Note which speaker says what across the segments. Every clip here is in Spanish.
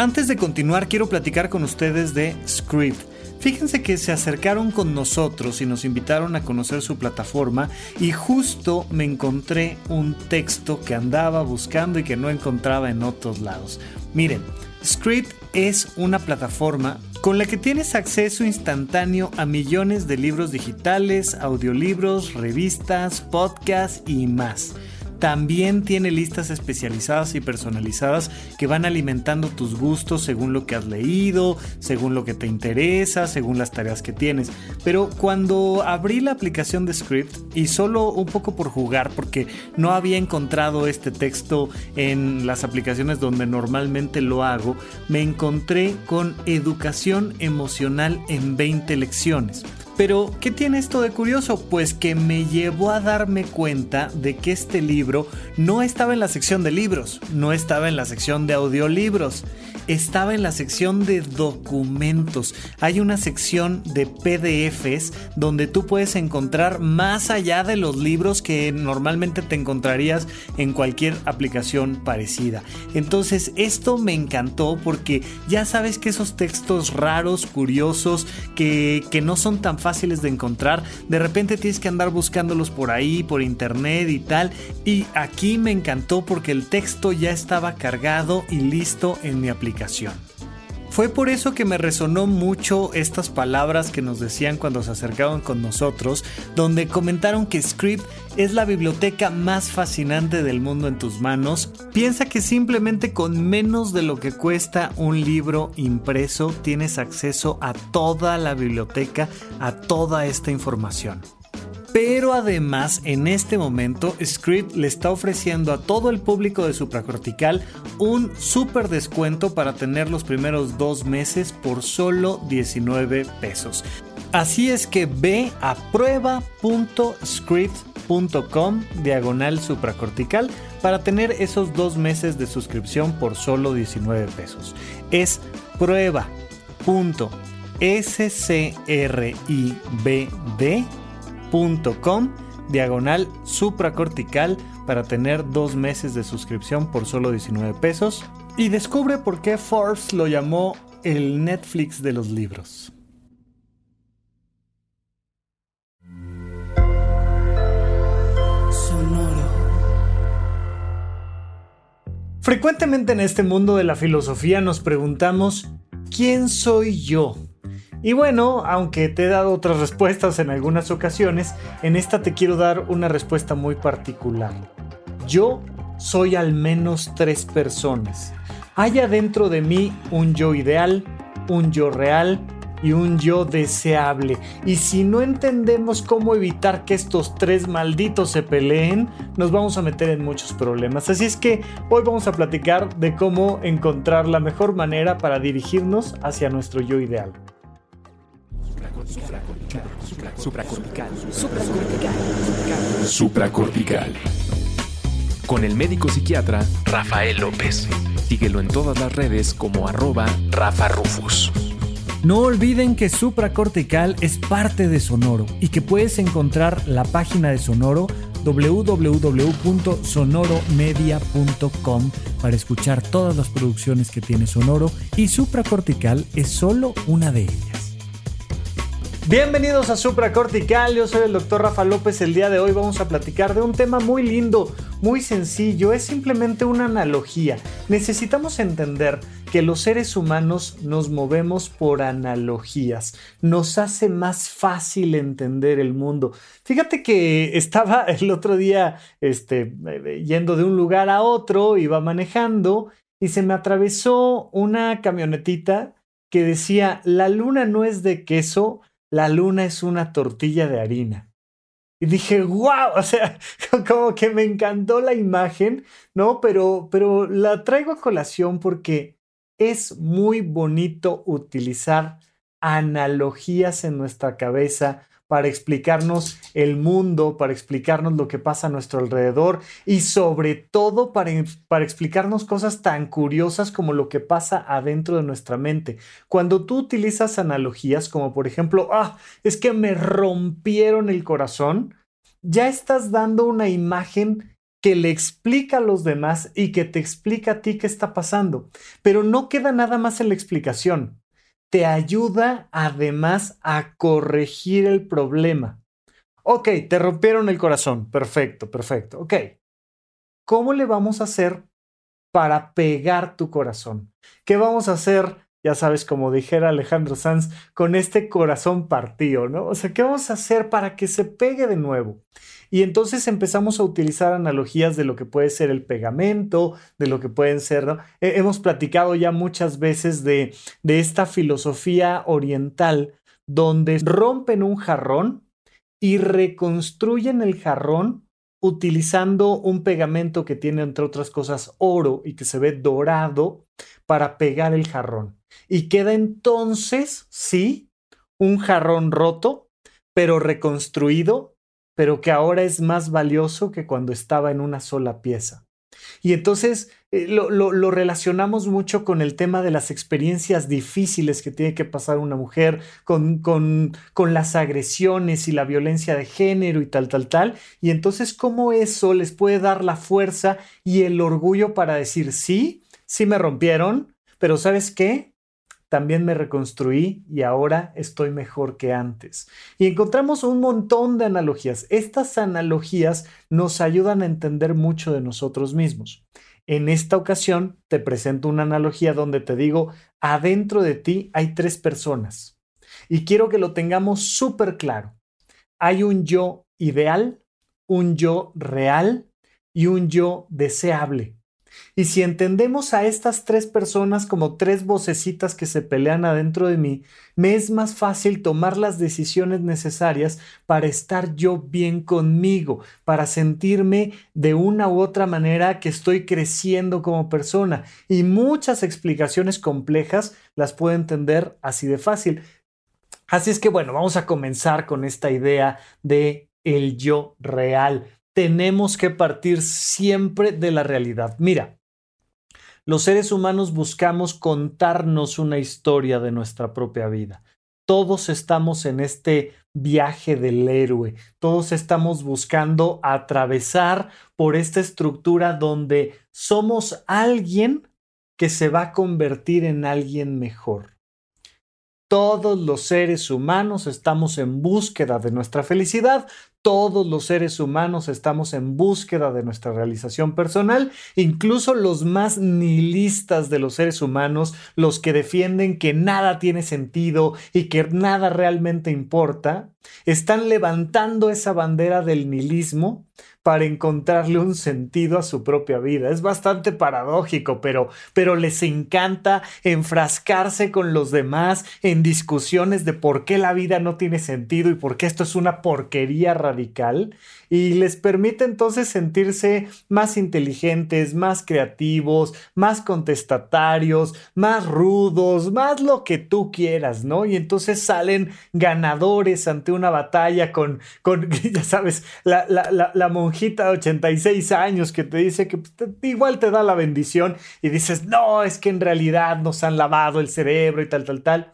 Speaker 1: Antes de continuar, quiero platicar con ustedes de Script. Fíjense que se acercaron con nosotros y nos invitaron a conocer su plataforma y justo me encontré un texto que andaba buscando y que no encontraba en otros lados. Miren, Script es una plataforma con la que tienes acceso instantáneo a millones de libros digitales, audiolibros, revistas, podcasts y más. También tiene listas especializadas y personalizadas que van alimentando tus gustos según lo que has leído, según lo que te interesa, según las tareas que tienes. Pero cuando abrí la aplicación de Script y solo un poco por jugar porque no había encontrado este texto en las aplicaciones donde normalmente lo hago, me encontré con educación emocional en 20 lecciones. Pero, ¿qué tiene esto de curioso? Pues que me llevó a darme cuenta de que este libro no estaba en la sección de libros, no estaba en la sección de audiolibros, estaba en la sección de documentos. Hay una sección de PDFs donde tú puedes encontrar más allá de los libros que normalmente te encontrarías en cualquier aplicación parecida. Entonces esto me encantó porque ya sabes que esos textos raros, curiosos, que, que no son tan fáciles de encontrar, de repente tienes que andar buscándolos por ahí, por internet y tal. Y aquí me encantó porque el texto ya estaba cargado y listo en mi aplicación. Fue por eso que me resonó mucho estas palabras que nos decían cuando se acercaban con nosotros, donde comentaron que Script es la biblioteca más fascinante del mundo en tus manos. Piensa que simplemente con menos de lo que cuesta un libro impreso tienes acceso a toda la biblioteca, a toda esta información. Pero además, en este momento, Script le está ofreciendo a todo el público de Supracortical un super descuento para tener los primeros dos meses por solo 19 pesos. Así es que ve a prueba.script.com diagonal supracortical para tener esos dos meses de suscripción por solo 19 pesos. Es prueba.scribd com diagonal supracortical para tener dos meses de suscripción por solo 19 pesos y descubre por qué Forbes lo llamó el Netflix de los libros. Sonoro. Frecuentemente en este mundo de la filosofía nos preguntamos, ¿quién soy yo? Y bueno, aunque te he dado otras respuestas en algunas ocasiones, en esta te quiero dar una respuesta muy particular. Yo soy al menos tres personas. Hay adentro de mí un yo ideal, un yo real y un yo deseable. Y si no entendemos cómo evitar que estos tres malditos se peleen, nos vamos a meter en muchos problemas. Así es que hoy vamos a platicar de cómo encontrar la mejor manera para dirigirnos hacia nuestro yo ideal.
Speaker 2: Supracortical. Supracortical. Supracortical. Con el médico psiquiatra Rafael López. Síguelo en todas las redes como arroba Rafa Rufus.
Speaker 1: No olviden que Supracortical es parte de Sonoro y que puedes encontrar la página de Sonoro www.sonoromedia.com para escuchar todas las producciones que tiene Sonoro y Supracortical es solo una de ellas. Bienvenidos a Supra Cortical, yo soy el doctor Rafa López. El día de hoy vamos a platicar de un tema muy lindo, muy sencillo, es simplemente una analogía. Necesitamos entender que los seres humanos nos movemos por analogías, nos hace más fácil entender el mundo. Fíjate que estaba el otro día este, yendo de un lugar a otro, iba manejando y se me atravesó una camionetita que decía, la luna no es de queso, la luna es una tortilla de harina. Y dije, wow, o sea, como que me encantó la imagen, ¿no? Pero, pero la traigo a colación porque es muy bonito utilizar analogías en nuestra cabeza para explicarnos el mundo, para explicarnos lo que pasa a nuestro alrededor y sobre todo para, para, explicarnos cosas tan curiosas como lo que pasa adentro de nuestra mente. Cuando tú utilizas analogías como por ejemplo, ah, es que me rompieron el corazón, ya estás dando una imagen que le explica a los demás y que te explica a ti qué está pasando. Pero no queda nada más en la explicación. Te ayuda además a corregir el problema. Ok, te rompieron el corazón. Perfecto, perfecto. Ok. ¿Cómo le vamos a hacer para pegar tu corazón? ¿Qué vamos a hacer ya sabes, como dijera Alejandro Sanz, con este corazón partido, ¿no? O sea, ¿qué vamos a hacer para que se pegue de nuevo? Y entonces empezamos a utilizar analogías de lo que puede ser el pegamento, de lo que pueden ser, hemos platicado ya muchas veces de, de esta filosofía oriental donde rompen un jarrón y reconstruyen el jarrón utilizando un pegamento que tiene, entre otras cosas, oro y que se ve dorado para pegar el jarrón. Y queda entonces, sí, un jarrón roto, pero reconstruido, pero que ahora es más valioso que cuando estaba en una sola pieza. Y entonces eh, lo, relacionamos mucho con el tema de las experiencias difíciles que tiene que pasar una mujer, con, con, con las agresiones y la violencia de género y tal, tal, tal. Y entonces cómo eso les puede dar la fuerza y el orgullo para decir, sí, sí me rompieron, pero ¿sabes qué? También me reconstruí y ahora estoy mejor que antes. Y encontramos un montón de analogías. Estas analogías nos ayudan a entender mucho de nosotros mismos. En esta ocasión te presento una analogía donde te digo, adentro de ti hay tres personas. Y quiero que lo tengamos súper claro. Hay un yo ideal, un yo real y un yo deseable. Y si entendemos a estas tres personas como tres vocecitas que se pelean adentro de mí, me es más fácil tomar las decisiones necesarias para estar yo bien conmigo, para sentirme de una u otra manera que estoy creciendo como persona. Y muchas explicaciones complejas las puedo entender así de fácil. Así es que bueno, vamos a comenzar con esta idea de el yo real tenemos que partir siempre de la realidad. Mira, los seres humanos buscamos contarnos una historia de nuestra propia vida. Todos estamos en este viaje del héroe. Todos estamos buscando atravesar por esta estructura donde somos alguien que se va a convertir en alguien mejor. Todos los seres humanos estamos en búsqueda de nuestra felicidad, todos los seres humanos estamos en búsqueda de nuestra realización personal, incluso los más nihilistas de los seres humanos, los que defienden que nada tiene sentido y que nada realmente importa, están levantando esa bandera del nihilismo para encontrarle un sentido a su propia vida. Es bastante paradójico, pero, pero les encanta enfrascarse con los demás en discusiones de por qué la vida no tiene sentido y por qué esto es una porquería radical y les permite entonces sentirse más inteligentes, más creativos, más contestatarios, más rudos, más lo que tú quieras, ¿no? Y entonces salen ganadores ante una batalla con, con ya sabes, la, la, la, monjita de 86 años que te dice que pues, igual te da la bendición y dices, no, es que en realidad nos han lavado el cerebro y tal, tal, tal.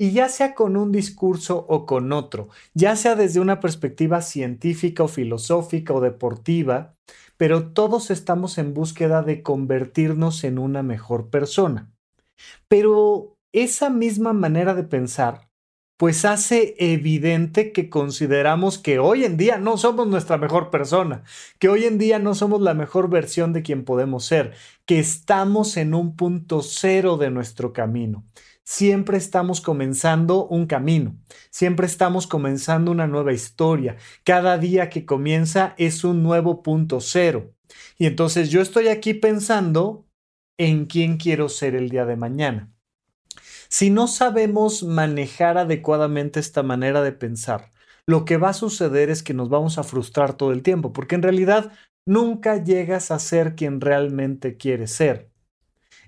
Speaker 1: Y ya sea con un discurso o con otro, ya sea desde una perspectiva científica o filosófica o deportiva, pero todos estamos en búsqueda de convertirnos en una mejor persona. Pero esa misma manera de pensar, pues hace evidente que consideramos que hoy en día no somos nuestra mejor persona, que hoy en día no somos la mejor versión de quien podemos ser, que estamos en un punto cero de nuestro camino siempre estamos comenzando un camino, siempre estamos comenzando una nueva historia. Cada día que comienza es un nuevo punto cero. Y entonces yo estoy aquí pensando en quién quiero ser el día de mañana. Si no sabemos manejar adecuadamente esta manera de pensar, lo que va a suceder es que nos vamos a frustrar todo el tiempo, porque en realidad nunca llegas a ser quien realmente quieres ser.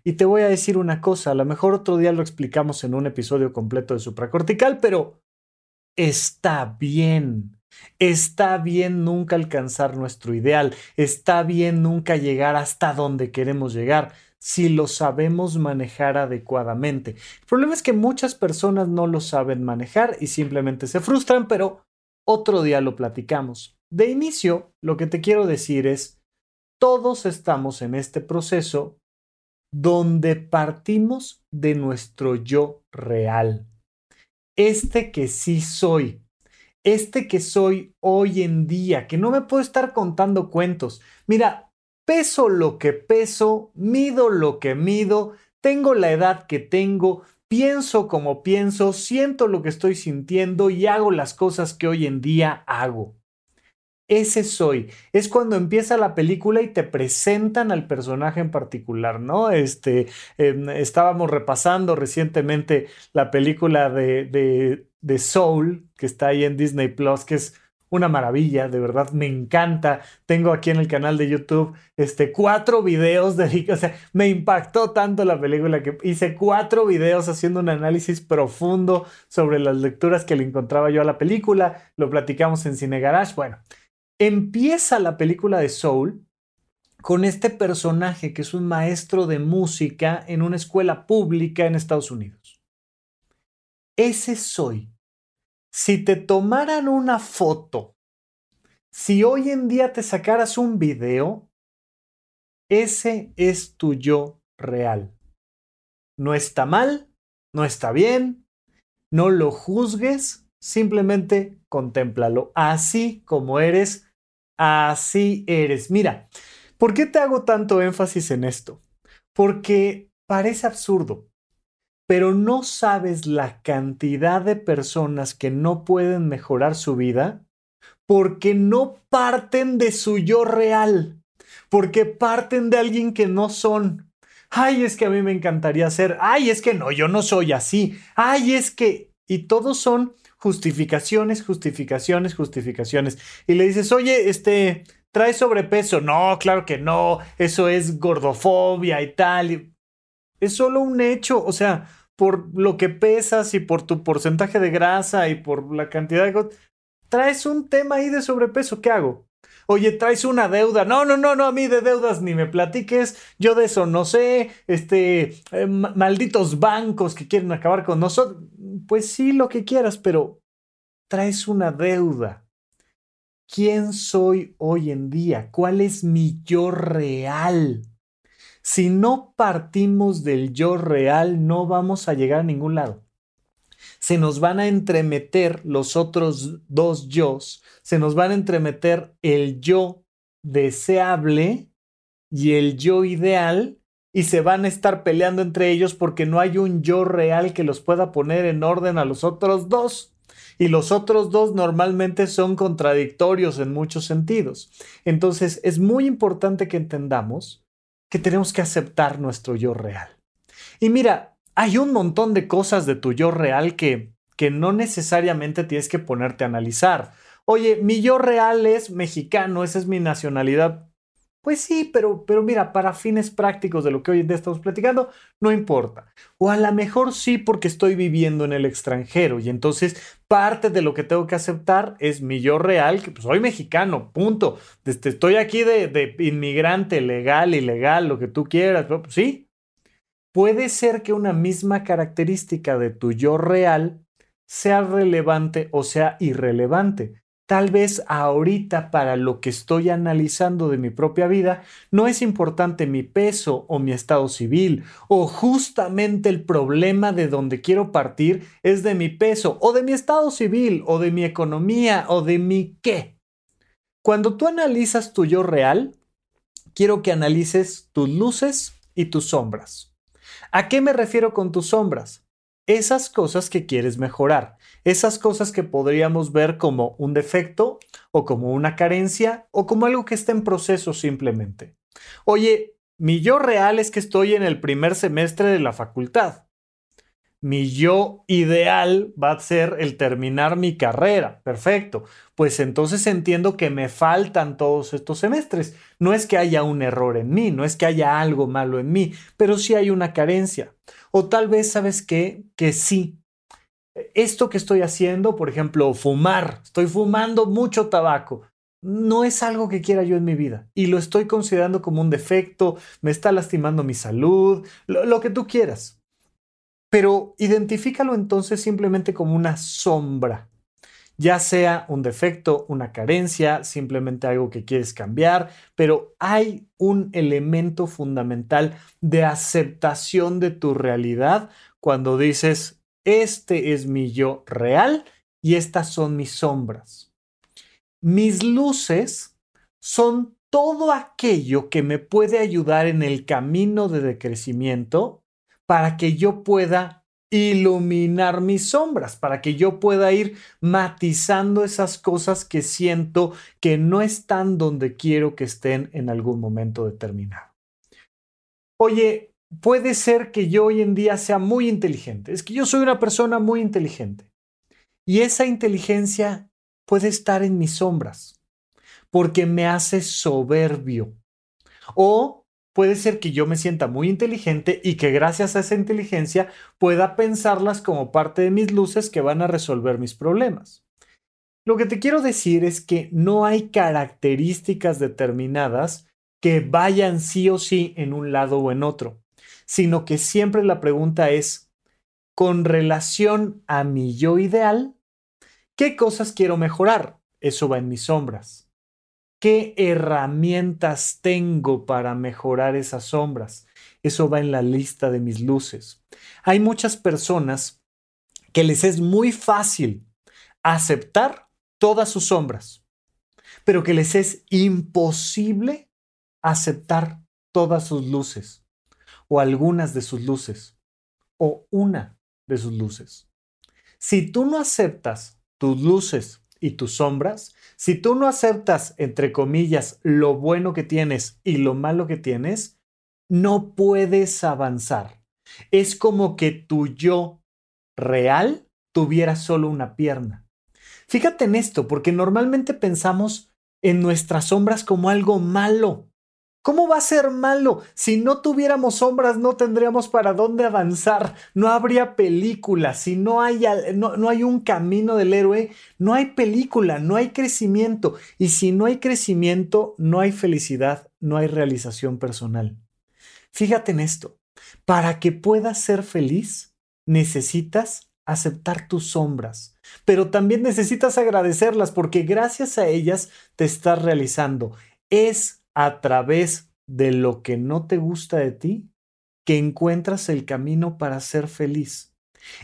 Speaker 1: Y te voy a decir una cosa, a lo mejor otro día lo explicamos en un episodio completo de supracortical, pero está bien. Está bien nunca alcanzar nuestro ideal, está bien nunca llegar hasta donde queremos llegar si lo sabemos manejar adecuadamente. El problema es que muchas personas no lo saben manejar y simplemente se frustran, pero otro día lo platicamos. De inicio, lo que te quiero decir es, todos estamos en este proceso donde partimos de nuestro yo real. Este que sí soy, este que soy hoy en día, que no me puedo estar contando cuentos. Mira, peso lo que peso, mido lo que mido, tengo la edad que tengo, pienso como pienso, siento lo que estoy sintiendo y hago las cosas que hoy en día hago. Ese soy. Es cuando empieza la película y te presentan al personaje en particular, ¿no? Este, em, estábamos repasando recientemente la película de, de, de Soul, que está ahí en Disney Plus, que es una maravilla, de verdad me encanta. Tengo aquí en el canal de YouTube este, cuatro videos dedicados, o sea, me impactó tanto la película que hice cuatro videos haciendo un análisis profundo sobre las lecturas que le encontraba yo a la película, lo platicamos en Cine Garage. Bueno, empieza la película de Soul con este personaje que es un maestro de música en una escuela pública en Estados Unidos. Ese soy si te tomaran una foto, si hoy en día te sacaras un video, ese es tu yo real. No está mal, no está bien, no lo juzgues, simplemente contémplalo. Así como eres, así eres. Mira, ¿por qué te hago tanto énfasis en esto? Porque parece absurdo, pero no sabes la cantidad de personas que no pueden mejorar su vida porque no parten de su yo real, porque parten de alguien que no son. Ay, es que a mí me encantaría ser. Ay, es que no, yo no soy así. Ay, es que... Y todos son justificaciones, justificaciones, justificaciones. Y le dices, oye, este, trae sobrepeso. No, claro que no. Eso es gordofobia y tal. Es solo un hecho. O sea, por lo que pesas y por tu porcentaje de grasa y por la cantidad de... Traes un tema ahí de sobrepeso, ¿qué hago? Oye, traes una deuda. No, no, no, no, a mí de deudas ni me platiques. Yo de eso no sé. Este, eh, malditos bancos que quieren acabar con nosotros. Pues sí, lo que quieras, pero traes una deuda. ¿Quién soy hoy en día? ¿Cuál es mi yo real? Si no partimos del yo real, no vamos a llegar a ningún lado. Se nos van a entremeter los otros dos yos, se nos van a entremeter el yo deseable y el yo ideal y se van a estar peleando entre ellos porque no hay un yo real que los pueda poner en orden a los otros dos. Y los otros dos normalmente son contradictorios en muchos sentidos. Entonces es muy importante que entendamos que tenemos que aceptar nuestro yo real. Y mira, hay un montón de cosas de tu yo real que, que no necesariamente tienes que ponerte a analizar. Oye, mi yo real es mexicano, esa es mi nacionalidad. Pues sí, pero, pero mira, para fines prácticos de lo que hoy en día estamos platicando, no importa. O a lo mejor sí porque estoy viviendo en el extranjero y entonces parte de lo que tengo que aceptar es mi yo real, que pues soy mexicano, punto. Este, estoy aquí de, inmigrante, legal, ilegal, lo que tú quieras, pero pues, sí. Puede ser que una misma característica de tu yo real sea relevante o sea irrelevante. Tal vez ahorita para lo que estoy analizando de mi propia vida no es importante mi peso o mi estado civil o justamente el problema de donde quiero partir es de mi peso o de mi estado civil o de mi economía o de mi qué. Cuando tú analizas tu yo real, quiero que analices tus luces y tus sombras. ¿A qué me refiero con tus sombras? Esas cosas que quieres mejorar, esas cosas que podríamos ver como un defecto o como una carencia o como algo que está en proceso simplemente. Oye, mi yo real es que estoy en el primer semestre de la facultad mi yo ideal va a ser el terminar mi carrera. Perfecto. Pues entonces entiendo que me faltan todos estos semestres. No es que haya un error en mí, no es que haya algo malo en mí, pero sí hay una carencia. O tal vez, ¿sabes qué? Que sí. Esto que estoy haciendo, por ejemplo, fumar, estoy fumando mucho tabaco. No es algo que quiera yo en mi vida y lo estoy considerando como un defecto, me está lastimando mi salud, lo, lo que tú quieras pero identifícalo entonces simplemente como una sombra. Ya sea un defecto, una carencia, simplemente algo que quieres cambiar, pero hay un elemento fundamental de aceptación de tu realidad cuando dices, este es mi yo real y estas son mis sombras. Mis luces son todo aquello que me puede ayudar en el camino de decrecimiento para que yo pueda iluminar mis sombras, para que yo pueda ir matizando esas cosas que siento que no están donde quiero que estén en algún momento determinado. Oye, puede ser que yo hoy en día sea muy inteligente, es que yo soy una persona muy inteligente. Y esa inteligencia puede estar en mis sombras porque me hace soberbio. O puede ser que yo me sienta muy inteligente y que gracias a esa inteligencia pueda pensarlas como parte de mis luces que van a resolver mis problemas. Lo que te quiero decir es que no hay características determinadas que vayan sí o sí en un lado o en otro, sino que siempre la pregunta es, con relación a mi yo ideal, ¿qué cosas quiero mejorar? Eso va en mis sombras. ¿Qué herramientas tengo para mejorar esas sombras? Eso va en la lista de mis luces. Hay muchas personas que les es muy fácil aceptar todas sus sombras, pero que les es imposible aceptar todas sus luces o algunas de sus luces o una de sus luces. Si tú no aceptas tus luces y tus sombras, si tú no aceptas, entre comillas, lo bueno que tienes y lo malo que tienes, no puedes avanzar. Es como que tu yo real tuviera solo una pierna. Fíjate en esto, porque normalmente pensamos en nuestras sombras como algo malo. ¿Cómo va a ser malo? Si no tuviéramos sombras no tendríamos para dónde avanzar, no habría película, si no hay, no, no, hay un camino del héroe, no hay película, no hay crecimiento, y si no hay crecimiento, no hay felicidad, no hay realización personal. Fíjate en esto, para que puedas ser feliz, necesitas aceptar tus sombras, pero también necesitas agradecerlas porque gracias a ellas te estás realizando. Es a través de lo que no te gusta de ti que encuentras el camino para ser feliz.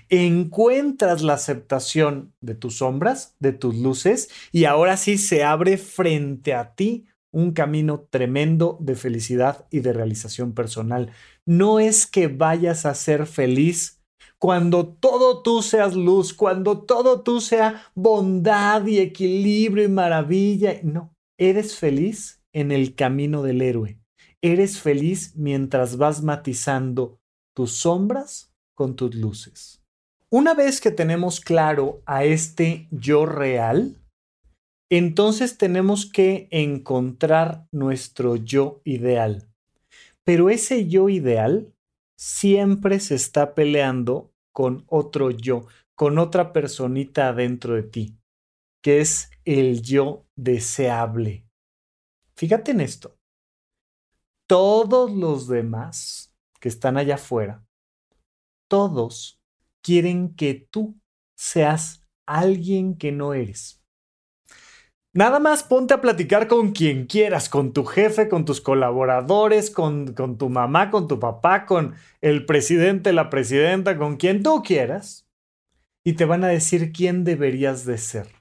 Speaker 1: Encuentras la aceptación de tus sombras, de tus luces, y ahora sí se abre frente a ti un camino tremendo de felicidad y de realización personal. No es que vayas a ser feliz cuando todo tú seas luz, cuando todo tú sea bondad y equilibrio y maravilla. No, eres feliz en el camino del héroe. Eres feliz mientras vas matizando tus sombras con tus luces. Una vez que tenemos claro a este yo real, entonces tenemos que encontrar nuestro yo ideal. Pero ese yo ideal siempre se está peleando con otro yo, con otra personita adentro de ti, que es el yo deseable. Fíjate en esto. Todos los demás que están allá afuera, todos quieren que tú seas alguien que no eres. Nada más ponte a platicar con quien quieras, con tu jefe, con tus colaboradores, con, con, tu mamá, con tu papá, con el presidente, la presidenta, con quien tú quieras, y te van a decir quién deberías de ser.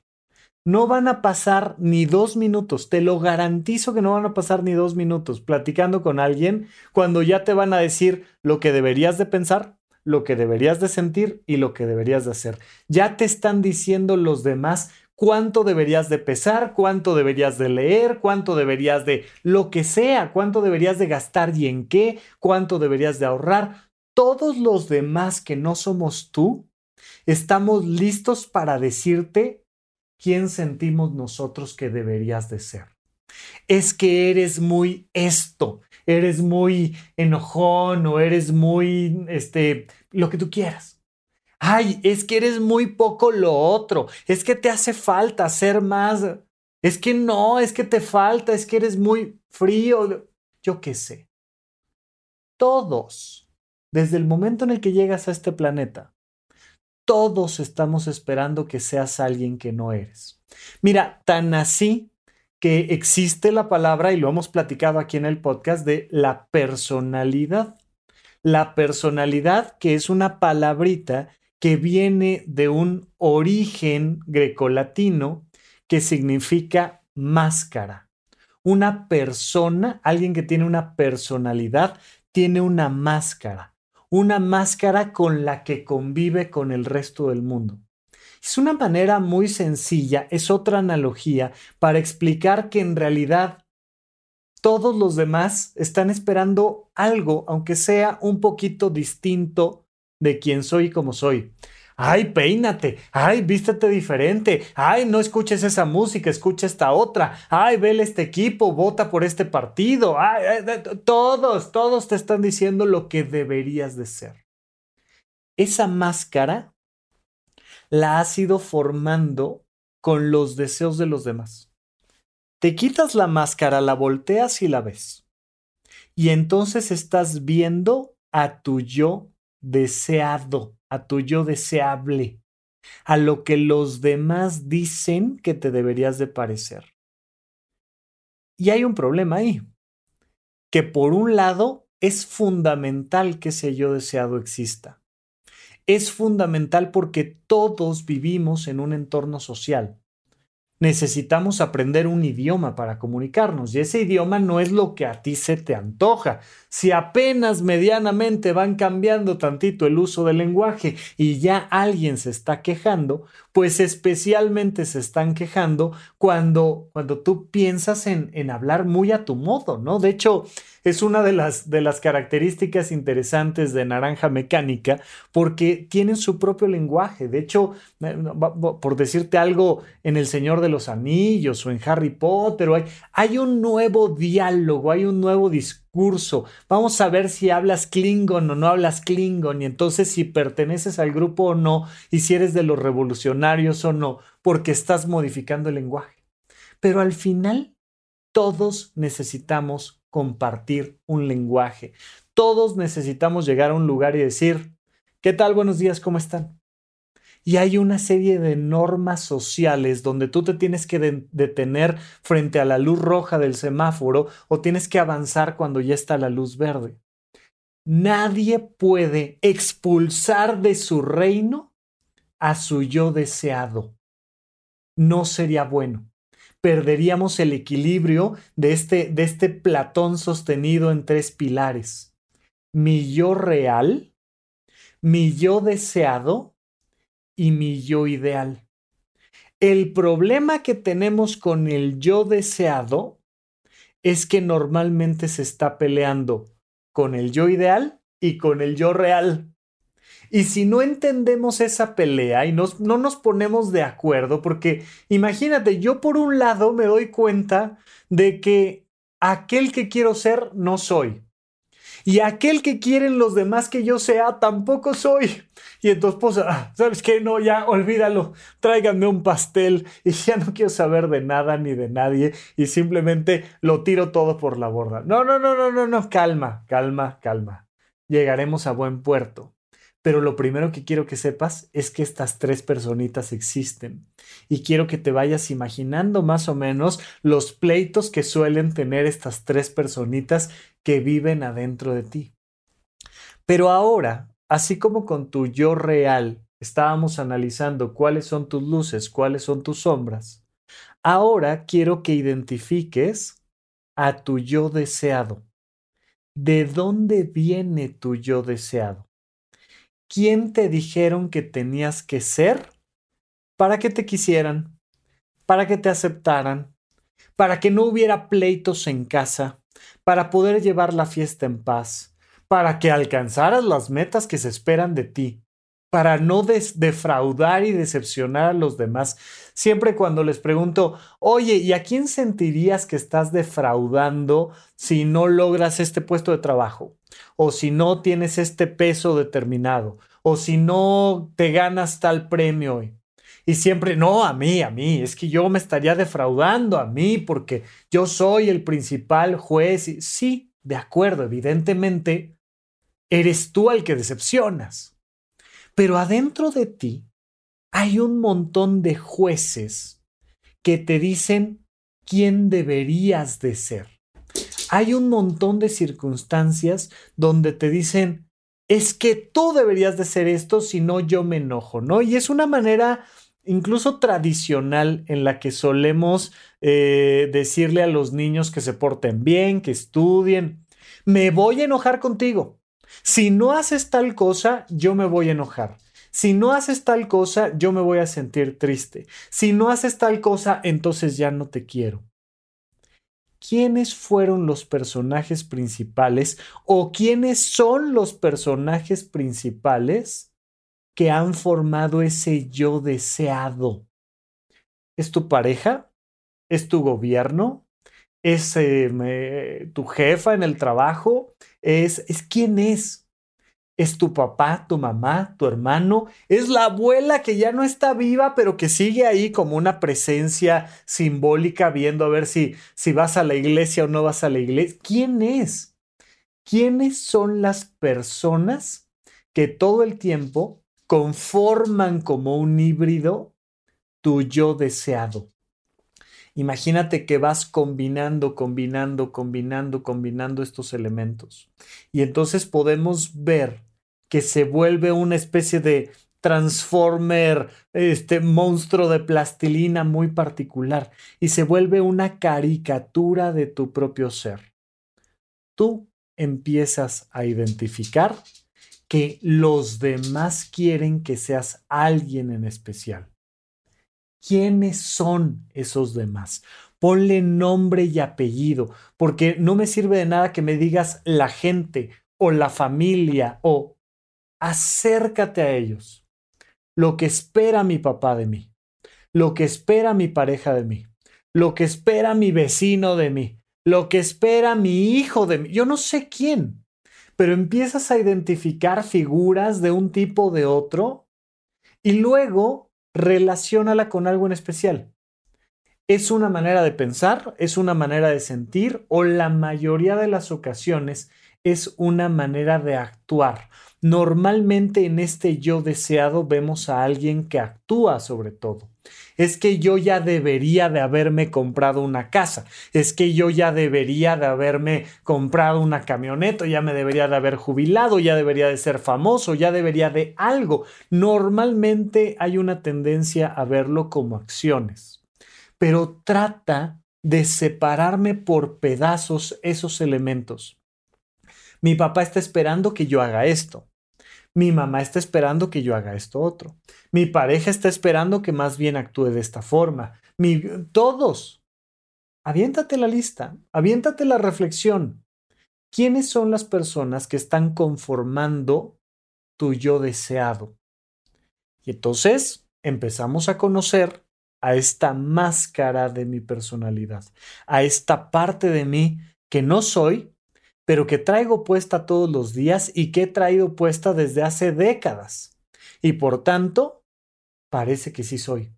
Speaker 1: No van a pasar ni dos minutos, te lo garantizo que no van a pasar ni dos minutos platicando con alguien cuando ya te van a decir lo que deberías de pensar, lo que deberías de sentir y lo que deberías de hacer. Ya te están diciendo los demás cuánto deberías de pesar, cuánto deberías de leer, cuánto deberías de lo que sea, cuánto deberías de gastar y en qué, cuánto deberías de ahorrar. Todos los demás que no somos tú, estamos listos para decirte quién sentimos nosotros que deberías de ser. Es que eres muy esto, eres muy enojón o eres muy, este, lo que tú quieras. Ay, es que eres muy poco lo otro, es que te hace falta ser más, es que no, es que te falta, es que eres muy frío, yo qué sé. Todos, desde el momento en el que llegas a este planeta, todos estamos esperando que seas alguien que no eres. Mira, tan así que existe la palabra, y lo hemos platicado aquí en el podcast, de la personalidad. La personalidad, que es una palabrita que viene de un origen grecolatino que significa máscara. Una persona, alguien que tiene una personalidad, tiene una máscara una máscara con la que convive con el resto del mundo. Es una manera muy sencilla, es otra analogía para explicar que en realidad todos los demás están esperando algo, aunque sea un poquito distinto de quien soy y como soy ay, peínate, ay, vístete diferente, ay, no escuches esa música, escucha esta otra, ay, vele este equipo, vota por este partido, ay, todos, todos te están diciendo lo que deberías de ser. Esa máscara la has ido formando con los deseos de los demás. Te quitas la máscara, la volteas y la ves. Y entonces estás viendo a tu yo deseado a tu yo deseable, a lo que los demás dicen que te deberías de parecer. Y hay un problema ahí, que por un lado es fundamental que ese yo deseado exista. Es fundamental porque todos vivimos en un entorno social necesitamos aprender un idioma para comunicarnos y ese idioma no es lo que a ti se te antoja. Si apenas medianamente van cambiando tantito el uso del lenguaje y ya alguien se está quejando, pues especialmente se están quejando cuando, cuando tú piensas en, en hablar muy a tu modo, ¿no? De hecho, es una de las, de las características interesantes de Naranja Mecánica porque tienen su propio lenguaje. De hecho, eh, por decirte algo, en El Señor de los Anillos o en Harry Potter, hay, hay un nuevo diálogo, hay un nuevo discurso. Vamos a ver si hablas Klingon o no hablas Klingon y entonces si perteneces al grupo o no y si eres de los revolucionarios o no, porque estás modificando el lenguaje. Pero al final, todos necesitamos compartir un lenguaje. Todos necesitamos llegar a un lugar y decir, ¿qué tal? Buenos días, ¿cómo están? Y hay una serie de normas sociales donde tú te tienes que detener frente a la luz roja del semáforo o tienes que avanzar cuando ya está la luz verde. Nadie puede expulsar de su reino a su yo deseado. No sería bueno perderíamos el equilibrio de este, de este Platón sostenido en tres pilares. Mi yo real, mi yo deseado y mi yo ideal. El problema que tenemos con el yo deseado es que normalmente se está peleando con el yo ideal y con el yo real. Y si no entendemos esa pelea y no nos ponemos de acuerdo, porque imagínate, yo por un lado me doy cuenta de que aquel que quiero ser no soy. Y aquel que quieren los demás que yo sea tampoco soy. Y entonces, pues, ah, ¿sabes qué? No, ya olvídalo. Tráiganme un pastel y ya no quiero saber de nada ni de nadie y simplemente lo tiro todo por la borda. No, no, no, no, no, no. Calma, calma, calma. Llegaremos a buen puerto. Pero lo primero que quiero que sepas es que estas tres personitas existen. Y quiero que te vayas imaginando más o menos los pleitos que suelen tener estas tres personitas que viven adentro de ti. Pero ahora, así como con tu yo real estábamos analizando cuáles son tus luces, cuáles son tus sombras, ahora quiero que identifiques a tu yo deseado. ¿De dónde viene tu yo deseado? quién te dijeron que tenías que ser para que te quisieran, para que te aceptaran, para que no hubiera pleitos en casa, para poder llevar la fiesta en paz, para que alcanzaras las metas que se esperan de ti, para no defraudar y decepcionar a los demás. Siempre cuando les pregunto, oye, ¿y a quién sentirías que estás defraudando si no logras este puesto de trabajo? O si no tienes este peso determinado? O si no te ganas tal premio? Y siempre, no, a mí, a mí, es que yo me estaría defraudando a mí porque yo soy el principal juez. Y, sí, de acuerdo, evidentemente, eres tú al que decepcionas. Pero adentro de ti hay un montón de jueces que te dicen quién deberías de ser. Hay un montón de circunstancias donde te dicen, es que tú deberías de ser esto, si no yo me enojo, ¿no? Y es una manera incluso tradicional en la que solemos eh, decirle a los niños que se porten bien, que estudien, me voy a enojar contigo. Si no haces tal cosa, yo me voy a enojar. Si no haces tal cosa, yo me voy a sentir triste. Si no haces tal cosa, entonces ya no te quiero. ¿Quiénes fueron los personajes principales o quiénes son los personajes principales que han formado ese yo deseado? ¿Es tu pareja? ¿Es tu gobierno? ¿Es eh, tu jefa en el trabajo? ¿Es, ¿Es quién es? es tu papá, tu mamá, tu hermano, es la abuela que ya no está viva, pero que sigue ahí como una presencia simbólica viendo a ver si, si vas a la iglesia o no vas a la iglesia. ¿Quién es? ¿Quiénes son las personas que todo el tiempo conforman como un híbrido tu yo deseado? Imagínate que vas combinando, combinando, combinando, combinando estos elementos. Y entonces podemos ver que se vuelve una especie de transformer, este monstruo de plastilina muy particular y se vuelve una caricatura de tu propio ser. Tú empiezas a identificar que los demás quieren que seas alguien en especial. ¿Quiénes son esos demás? Ponle nombre y apellido, porque no me sirve de nada que me digas la gente o la familia o acércate a ellos. Lo que espera mi papá de mí, lo que espera mi pareja de mí, lo que espera mi vecino de mí, lo que espera mi hijo de mí. Yo no sé quién, pero empiezas a identificar figuras de un tipo o de otro y luego relaciónala con algo en especial. Es una manera de pensar, es una manera de sentir o la mayoría de las ocasiones es una manera de actuar. Normalmente en este yo deseado vemos a alguien que actúa sobre todo. Es que yo ya debería de haberme comprado una casa. Es que yo ya debería de haberme comprado una camioneta, ya me debería de haber jubilado, ya debería de ser famoso, ya debería de algo. Normalmente hay una tendencia a verlo como acciones. Pero trata de separarme por pedazos esos elementos. Mi papá está esperando que yo haga esto. Mi mamá está esperando que yo haga esto otro. Mi pareja está esperando que más bien actúe de esta forma. Mi, todos. Aviéntate la lista, aviéntate la reflexión. ¿Quiénes son las personas que están conformando tu yo deseado? Y entonces empezamos a conocer a esta máscara de mi personalidad, a esta parte de mí que no soy, pero que traigo puesta todos los días y que he traído puesta desde hace décadas. Y por tanto, parece que sí soy.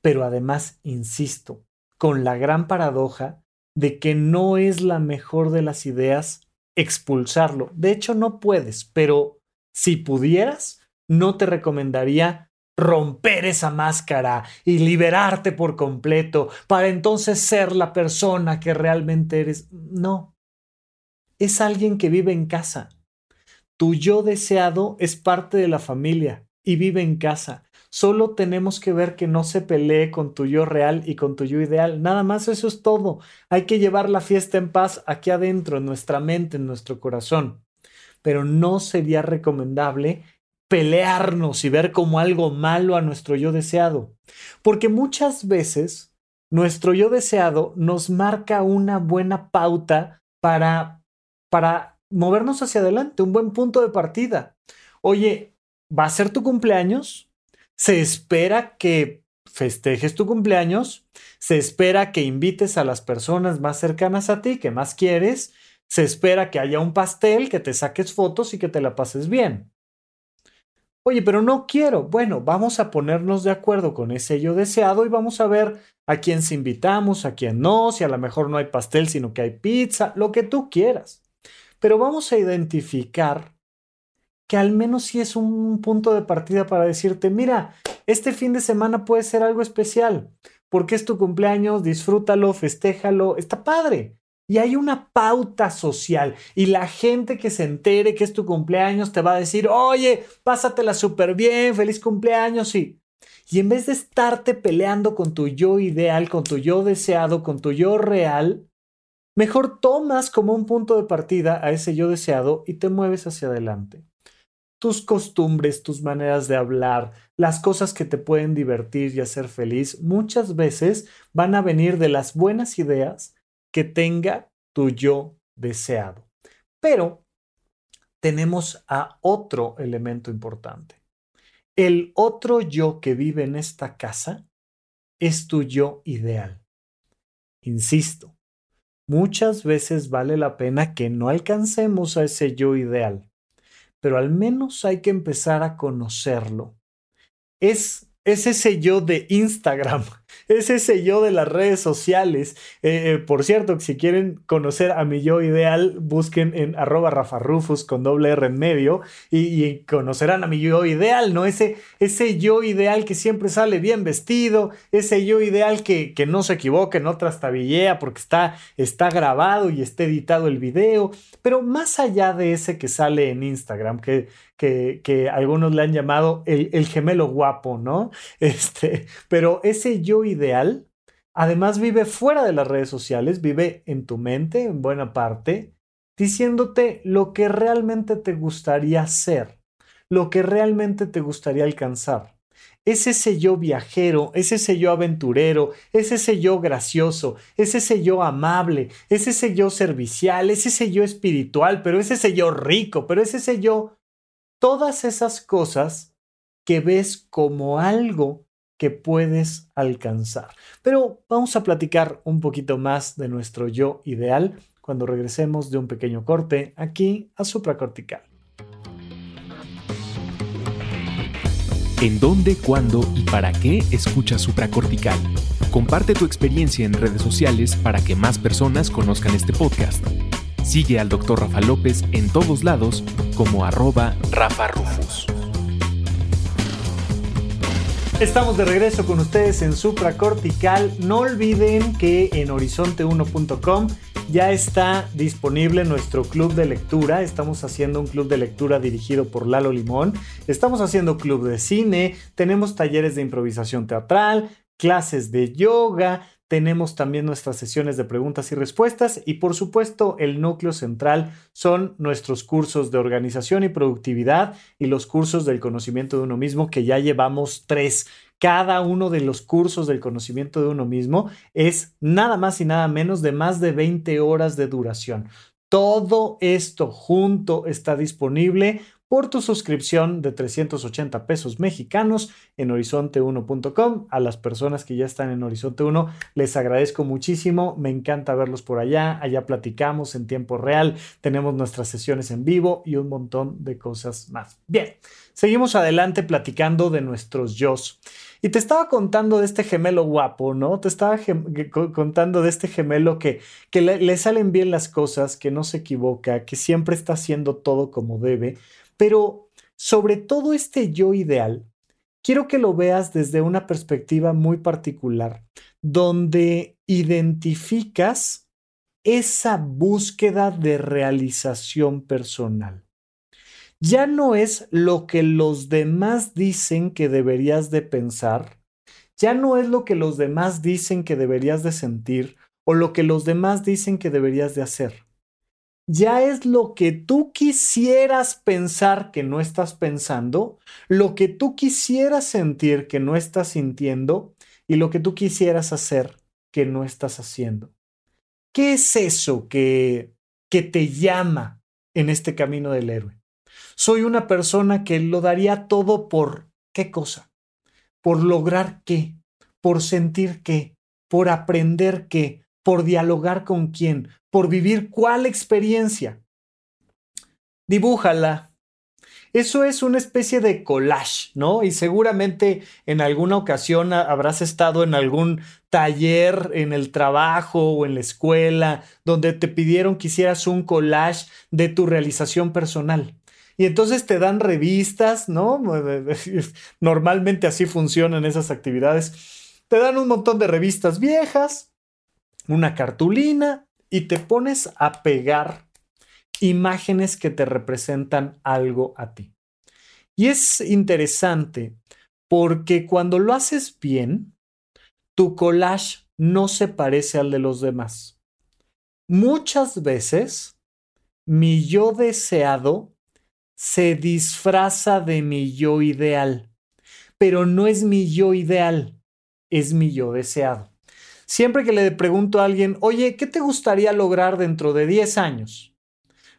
Speaker 1: Pero además, insisto, con la gran paradoja de que no es la mejor de las ideas expulsarlo. De hecho, no puedes, pero si pudieras, no te recomendaría romper esa máscara y liberarte por completo para entonces ser la persona que realmente eres. No, es alguien que vive en casa. Tu yo deseado es parte de la familia y vive en casa. Solo tenemos que ver que no se pelee con tu yo real y con tu yo ideal. Nada más eso es todo. Hay que llevar la fiesta en paz aquí adentro, en nuestra mente, en nuestro corazón. Pero no sería recomendable pelearnos y ver como algo malo a nuestro yo deseado. Porque muchas veces nuestro yo deseado nos marca una buena pauta para para movernos hacia adelante, un buen punto de partida. Oye, va a ser tu cumpleaños, se espera que festejes tu cumpleaños, se espera que invites a las personas más cercanas a ti, que más quieres, se espera que haya un pastel, que te saques fotos y que te la pases bien. Oye, pero no quiero. Bueno, vamos a ponernos de acuerdo con ese yo deseado y vamos a ver a quién se invitamos, a quién no, si a lo mejor no hay pastel, sino que hay pizza, lo que tú quieras. Pero vamos a identificar que al menos sí es un punto de partida para decirte, mira, este fin de semana puede ser algo especial, porque es tu cumpleaños, disfrútalo, festéjalo, está padre. Y hay una pauta social y la gente que se entere que es tu cumpleaños te va a decir, oye, pásatela súper bien, feliz cumpleaños, sí. Y en vez de estarte peleando con tu yo ideal, con tu yo deseado, con tu yo real, mejor tomas como un punto de partida a ese yo deseado y te mueves hacia adelante. Tus costumbres, tus maneras de hablar, las cosas que te pueden divertir y hacer feliz, muchas veces van a venir de las buenas ideas que tenga tu yo deseado. Pero tenemos a otro elemento importante. El otro yo que vive en esta casa es tu yo ideal. Insisto, muchas veces vale la pena que no alcancemos a ese yo ideal, pero al menos hay que empezar a conocerlo. Es es ese yo de Instagram, es ese yo de las redes sociales. Eh, eh, por cierto, si quieren conocer a mi yo ideal, busquen en arroba rafarrufus con doble R en medio y, conocerán a mi yo ideal, ¿no? Ese, ese yo ideal que siempre sale bien vestido, ese yo ideal que, que no se equivoque, no trastabillea porque está, está grabado y está editado el video. Pero más allá de ese que sale en Instagram, que, que, algunos le han llamado el, gemelo guapo, ¿no? Este, pero ese yo ideal, además vive fuera de las redes sociales, vive en tu mente, en buena parte, diciéndote lo que realmente te gustaría ser, lo que realmente te gustaría alcanzar. Es ese yo viajero, es ese yo aventurero, es ese yo gracioso, es ese yo amable, es ese yo servicial, es ese yo espiritual, pero es ese yo rico, pero es ese yo todas esas cosas que ves como algo que puedes alcanzar. Pero vamos a platicar un poquito más de nuestro yo ideal cuando regresemos de un pequeño corte aquí a supracortical.
Speaker 2: ¿En dónde, cuándo y para qué escuchas supracortical? Comparte tu experiencia en redes sociales para que más personas conozcan este podcast. Sigue al Dr. Rafa López en todos lados como arroba Rafa Rufus.
Speaker 1: Estamos de regreso con ustedes en Supracortical. No olviden que en horizonte1.com ya está disponible nuestro club de lectura. Estamos haciendo un club de lectura dirigido por Lalo Limón. Estamos haciendo club de cine, tenemos talleres de improvisación teatral, clases de yoga, tenemos también nuestras sesiones de preguntas y respuestas y por supuesto el núcleo central son nuestros cursos de organización y productividad y los cursos del conocimiento de uno mismo que ya llevamos tres. Cada uno de los cursos del conocimiento de uno mismo es nada más y nada menos de más de 20 horas de duración. Todo esto junto está disponible por tu suscripción de 380 pesos mexicanos en horizonte1.com. A las personas que ya están en Horizonte 1 les agradezco muchísimo, me encanta verlos por allá, allá platicamos en tiempo real, tenemos nuestras sesiones en vivo y un montón de cosas más. Bien, seguimos adelante platicando de nuestros yo. Y te estaba contando de este gemelo guapo, ¿no? Te estaba contando de este gemelo que, que le salen bien las cosas, que no se equivoca, que siempre está haciendo todo como debe pero sobre todo este yo ideal, quiero que lo veas desde una perspectiva muy particular, donde identificas esa búsqueda de realización personal. Ya no es lo que los demás dicen que deberías de pensar, ya no es lo que los demás dicen que deberías de sentir o lo que los demás dicen que deberías de hacer ya es lo que tú quisieras pensar que no estás pensando, lo que tú quisieras sentir que no estás sintiendo y lo que tú quisieras hacer que no estás haciendo. ¿Qué es eso que, que te llama en este camino del héroe? Soy una persona que lo daría todo por qué cosa, por lograr qué, por sentir qué, por aprender qué, por dialogar con quién, por vivir cuál experiencia. Dibújala. Eso es una especie de collage, ¿no? Y seguramente en alguna ocasión habrás estado en algún taller en el trabajo o en la escuela donde te pidieron que hicieras un collage de tu realización personal. Y entonces te dan revistas, ¿no? Normalmente así funcionan esas actividades. Te dan un montón de revistas viejas, una cartulina y te pones a pegar imágenes que te representan algo a ti. Y es interesante porque cuando lo haces bien, tu collage no se parece al de los demás. Muchas veces, mi yo deseado se disfraza de mi yo ideal, pero no es mi yo ideal, es mi yo deseado. Siempre que le pregunto a alguien, oye, ¿qué te gustaría lograr dentro de 10 años?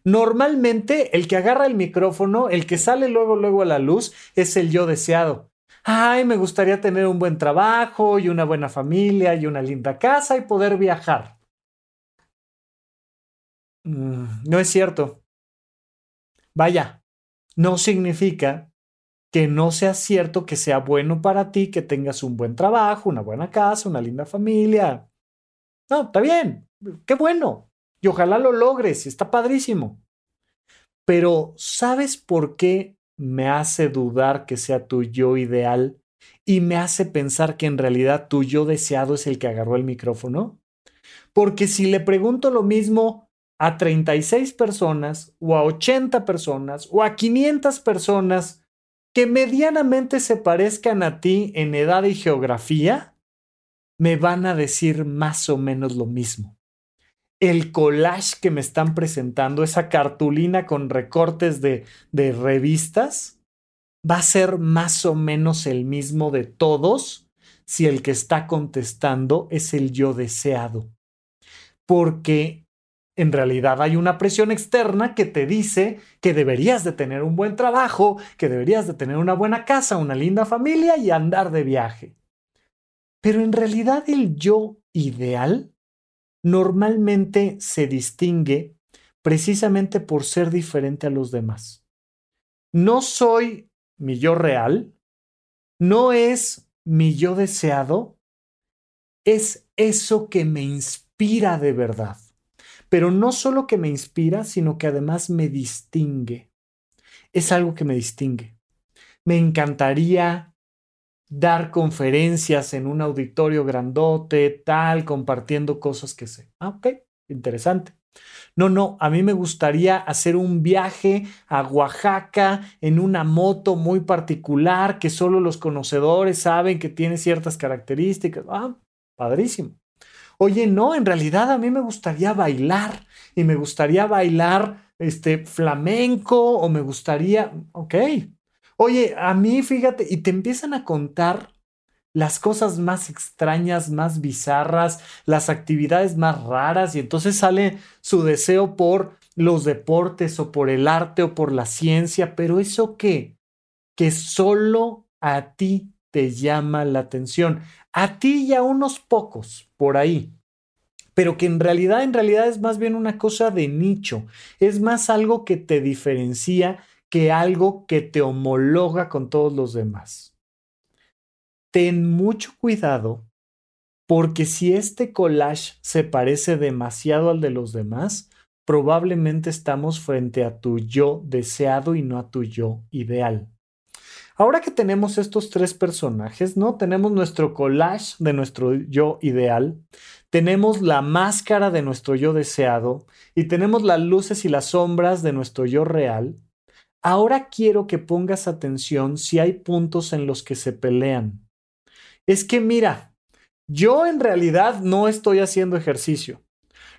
Speaker 1: Normalmente el que agarra el micrófono, el que sale luego, luego a la luz, es el yo deseado. Ay, me gustaría tener un buen trabajo y una buena familia y una linda casa y poder viajar. Mm, no es cierto. Vaya, no significa que no sea cierto que sea bueno para ti que tengas un buen trabajo, una buena casa, una linda familia. No, está bien, qué bueno. Y ojalá lo logres, está padrísimo. Pero ¿sabes por qué me hace dudar que sea tu yo ideal y me hace pensar que en realidad tu yo deseado es el que agarró el micrófono? Porque si le pregunto lo mismo a 36 personas o a 80 personas o a 500 personas que medianamente se parezcan a ti en edad y geografía, me van a decir más o menos lo mismo. El collage que me están presentando, esa cartulina con recortes de, de revistas, va a ser más o menos el mismo de todos si el que está contestando es el yo deseado. Porque en realidad hay una presión externa que te dice que deberías de tener un buen trabajo, que deberías de tener una buena casa, una linda familia y andar de viaje. Pero en realidad el yo ideal normalmente se distingue precisamente por ser diferente a los demás. No soy mi yo real, no es mi yo deseado, es eso que me inspira de verdad pero no solo que me inspira, sino que además me distingue. Es algo que me distingue. Me encantaría dar conferencias en un auditorio grandote, tal, compartiendo cosas que sé. Ah, ok, interesante. No, no, a mí me gustaría hacer un viaje a Oaxaca en una moto muy particular que solo los conocedores saben que tiene ciertas características. Ah, padrísimo. Oye, no, en realidad a mí me gustaría bailar y me gustaría bailar este flamenco o me gustaría, ok. Oye, a mí fíjate, y te empiezan a contar las cosas más extrañas, más bizarras, las actividades más raras y entonces sale su deseo por los deportes o por el arte o por la ciencia, pero eso qué? Que solo a ti te llama la atención a ti y a unos pocos por ahí. Pero que en realidad, en realidad es más bien una cosa de nicho. Es más algo que te diferencia que algo que te homologa con todos los demás. Ten mucho cuidado porque si este collage se parece demasiado al de los demás, probablemente estamos frente a tu yo deseado y no a tu yo ideal. Ahora que tenemos estos tres personajes, ¿no? Tenemos nuestro collage de nuestro yo ideal, tenemos la máscara de nuestro yo deseado y tenemos las luces y las sombras de nuestro yo real. Ahora quiero que pongas atención si hay puntos en los que se pelean. Es que mira, yo en realidad no estoy haciendo ejercicio.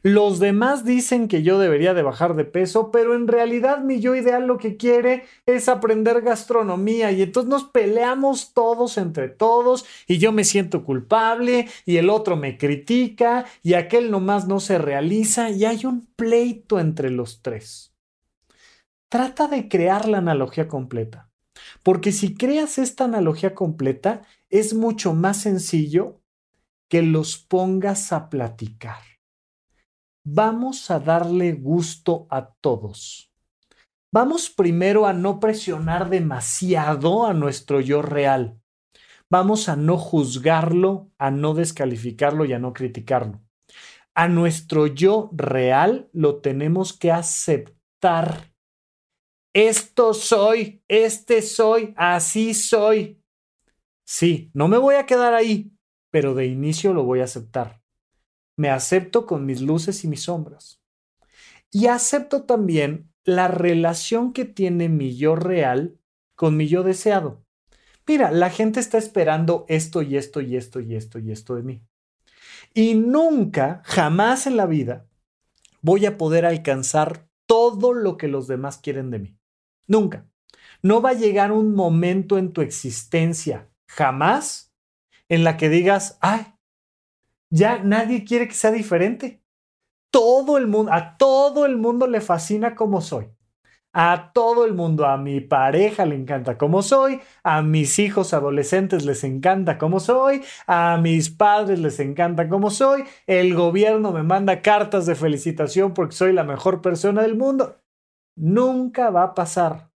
Speaker 1: Los demás dicen que yo debería de bajar de peso, pero en realidad mi yo ideal lo que quiere es aprender gastronomía y entonces nos peleamos todos entre todos y yo me siento culpable y el otro me critica y aquel nomás no se realiza y hay un pleito entre los tres. Trata de crear la analogía completa, porque si creas esta analogía completa es mucho más sencillo que los pongas a platicar vamos a darle gusto a todos. Vamos primero a no presionar demasiado a nuestro yo real. Vamos a no juzgarlo, a no descalificarlo y a no criticarlo. A nuestro yo real lo tenemos que aceptar esto soy, este soy, así soy. Sí, no me voy a quedar ahí, pero de inicio lo voy a aceptar. Me acepto con mis luces y mis sombras. Y acepto también la relación que tiene mi yo real con mi yo deseado. Mira, la gente está esperando esto y esto y esto y esto y esto de mí. Y nunca, jamás en la vida, voy a poder alcanzar todo lo que los demás quieren de mí. Nunca. No va a llegar un momento en tu existencia, jamás, en la que digas, ay, ya nadie quiere que sea diferente. Todo el mundo, a todo el mundo le fascina como soy. A todo el mundo, a mi pareja le encanta como soy, a mis hijos adolescentes les encanta como soy, a mis padres les encanta como soy, el gobierno me manda cartas de felicitación porque soy la mejor persona del mundo. Nunca va a pasar.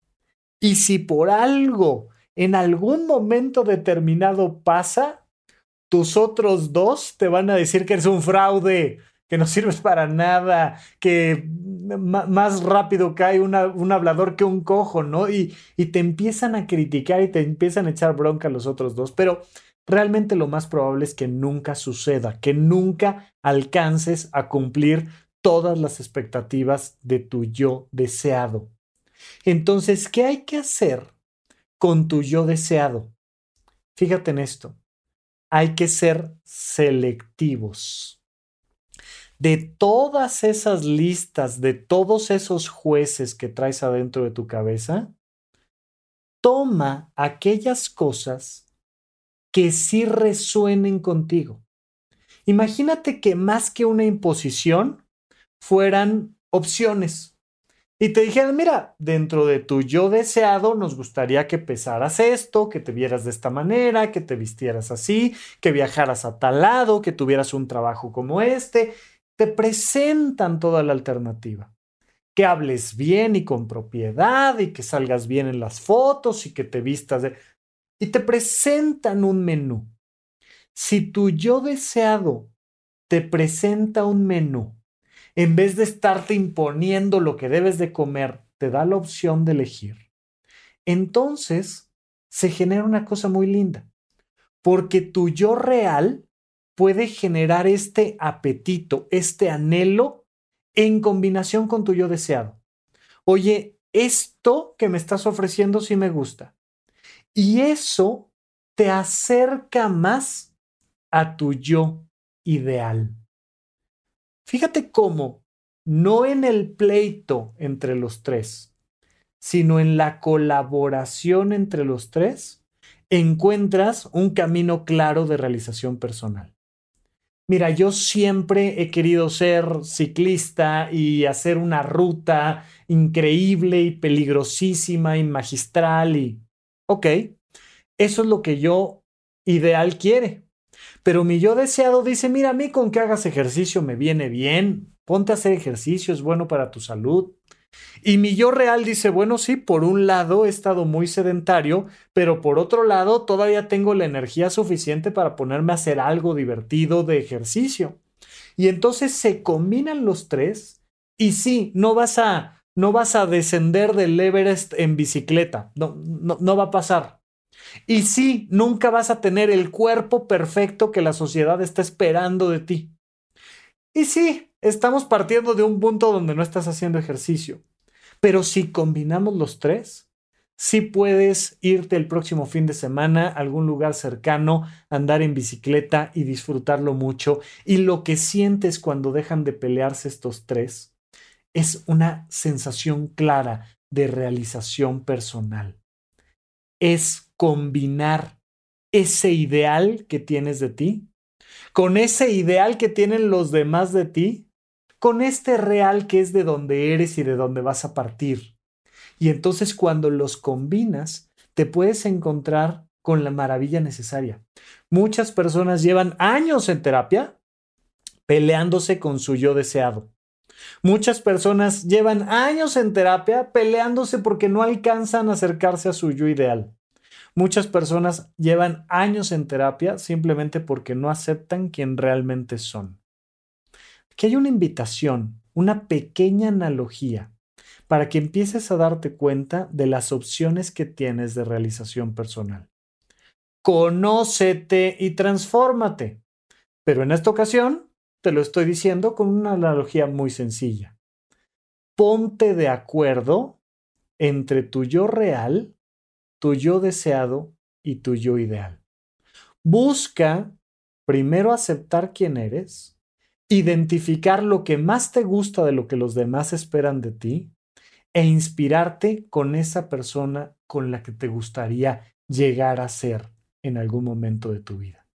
Speaker 1: Y si por algo en algún momento determinado pasa, tus otros dos te van a decir que eres un fraude, que no sirves para nada, que más rápido cae un hablador que un cojo, ¿no? Y, y te empiezan a criticar y te empiezan a echar bronca los otros dos, pero realmente lo más probable es que nunca suceda, que nunca alcances a cumplir todas las expectativas de tu yo deseado. Entonces, ¿qué hay que hacer con tu yo deseado? Fíjate en esto, hay que ser selectivos de todas esas listas, de todos esos jueces que traes adentro de tu cabeza, toma aquellas cosas que sí resuenen contigo. Imagínate que más que una imposición fueran opciones. Y te dijeran, mira, dentro de tu yo deseado nos gustaría que pesaras esto, que te vieras de esta manera, que te vistieras así, que viajaras a tal lado, que tuvieras un trabajo como este, te presentan toda la alternativa. Que hables bien y con propiedad y que salgas bien en las fotos y que te vistas de... Y te presentan un menú. Si tu yo deseado te presenta un menú, en vez de estarte imponiendo lo que debes de comer, te da la opción de elegir. Entonces se genera una cosa muy linda, porque tu yo real puede generar este apetito, este anhelo en combinación con tu yo deseado. Oye, esto que me estás ofreciendo sí me gusta. Y eso te acerca más a tu yo ideal. Fíjate cómo, no en el pleito entre los tres, sino en la colaboración entre los tres, encuentras un camino claro de realización personal. Mira, yo siempre he querido ser ciclista y hacer una ruta increíble y peligrosísima y magistral y... Ok, eso es lo que yo ideal quiere. Pero mi yo deseado dice, mira, a mí con que hagas ejercicio me viene bien, ponte a hacer ejercicio, es bueno para tu salud. Y mi yo real dice, bueno, sí, por un lado he estado muy sedentario, pero por otro lado todavía tengo la energía suficiente para ponerme a hacer algo divertido de ejercicio. Y entonces se combinan los tres y sí, no vas a, no vas a descender del Everest en bicicleta, no, no, no va a pasar. Y sí, nunca vas a tener el cuerpo perfecto que la sociedad está esperando de ti. Y sí, estamos partiendo de un punto donde no estás haciendo ejercicio. Pero si combinamos los tres, sí puedes irte el próximo fin de semana a algún lugar cercano, andar en bicicleta y disfrutarlo mucho. Y lo que sientes cuando dejan de pelearse estos tres es una sensación clara de realización personal. Es combinar ese ideal que tienes de ti con ese ideal que tienen los demás de ti, con este real que es de donde eres y de donde vas a partir. Y entonces cuando los combinas, te puedes encontrar con la maravilla necesaria. Muchas personas llevan años en terapia peleándose con su yo deseado. Muchas personas llevan años en terapia peleándose porque no alcanzan a acercarse a su yo ideal. Muchas personas llevan años en terapia simplemente porque no aceptan quien realmente son. Aquí hay una invitación, una pequeña analogía para que empieces a darte cuenta de las opciones que tienes de realización personal. Conócete y transfórmate. Pero en esta ocasión te lo estoy diciendo con una analogía muy sencilla. Ponte de acuerdo entre tu yo real, tu yo deseado y tu yo ideal. Busca primero aceptar quién eres, identificar lo que más te gusta de lo que los demás esperan de ti e inspirarte con esa persona con la que te gustaría llegar a ser en algún momento de tu vida.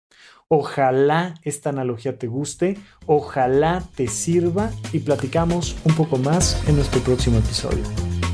Speaker 1: Ojalá esta analogía te guste, ojalá te sirva y platicamos un poco más en nuestro próximo episodio.